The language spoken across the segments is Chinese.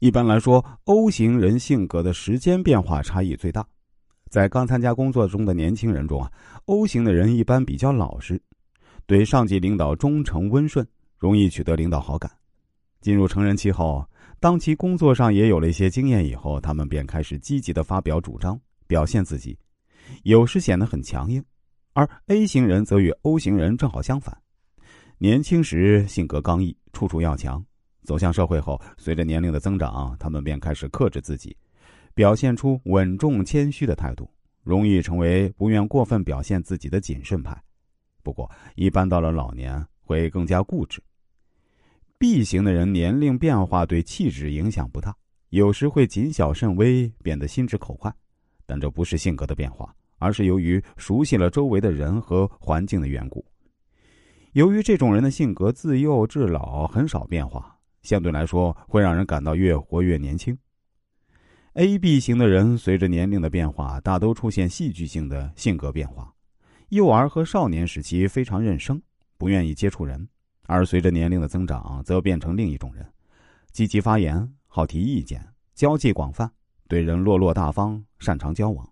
一般来说，O 型人性格的时间变化差异最大。在刚参加工作中的年轻人中啊，O 型的人一般比较老实，对上级领导忠诚温顺，容易取得领导好感。进入成人期后，当其工作上也有了一些经验以后，他们便开始积极的发表主张，表现自己，有时显得很强硬。而 A 型人则与 O 型人正好相反，年轻时性格刚毅，处处要强；走向社会后，随着年龄的增长，他们便开始克制自己。表现出稳重谦虚的态度，容易成为不愿过分表现自己的谨慎派。不过，一般到了老年会更加固执。B 型的人年龄变化对气质影响不大，有时会谨小慎微，变得心直口快，但这不是性格的变化，而是由于熟悉了周围的人和环境的缘故。由于这种人的性格自幼至老很少变化，相对来说会让人感到越活越年轻。A、B 型的人随着年龄的变化，大都出现戏剧性的性格变化。幼儿和少年时期非常认生，不愿意接触人；而随着年龄的增长，则变成另一种人，积极发言，好提意见，交际广泛，对人落落大方，擅长交往。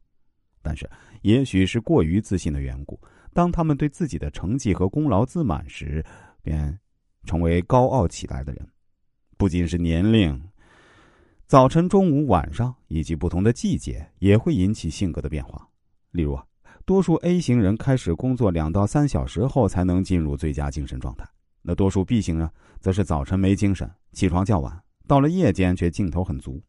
但是，也许是过于自信的缘故，当他们对自己的成绩和功劳自满时，便成为高傲起来的人。不仅是年龄。早晨、中午、晚上以及不同的季节也会引起性格的变化。例如啊，多数 A 型人开始工作两到三小时后才能进入最佳精神状态，那多数 B 型人则是早晨没精神，起床较晚，到了夜间却劲头很足。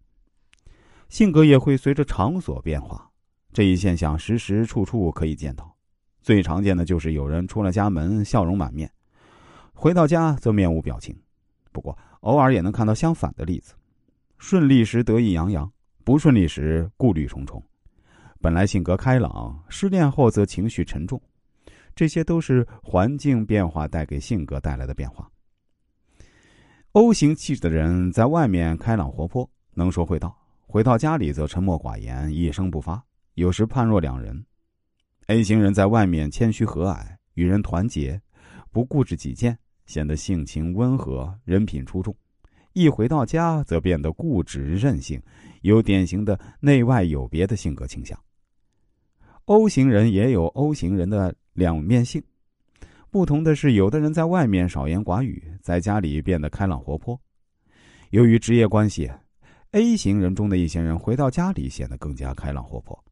性格也会随着场所变化，这一现象时时处处可以见到。最常见的就是有人出了家门笑容满面，回到家则面无表情。不过偶尔也能看到相反的例子。顺利时得意洋洋，不顺利时顾虑重重。本来性格开朗，失恋后则情绪沉重，这些都是环境变化带给性格带来的变化。O 型气质的人在外面开朗活泼，能说会道；回到家里则沉默寡言，一声不发，有时判若两人。A 型人在外面谦虚和蔼，与人团结，不固执己见，显得性情温和，人品出众。一回到家，则变得固执任性，有典型的内外有别的性格倾向。O 型人也有 O 型人的两面性，不同的是，有的人在外面少言寡语，在家里变得开朗活泼。由于职业关系，A 型人中的一些人回到家里显得更加开朗活泼。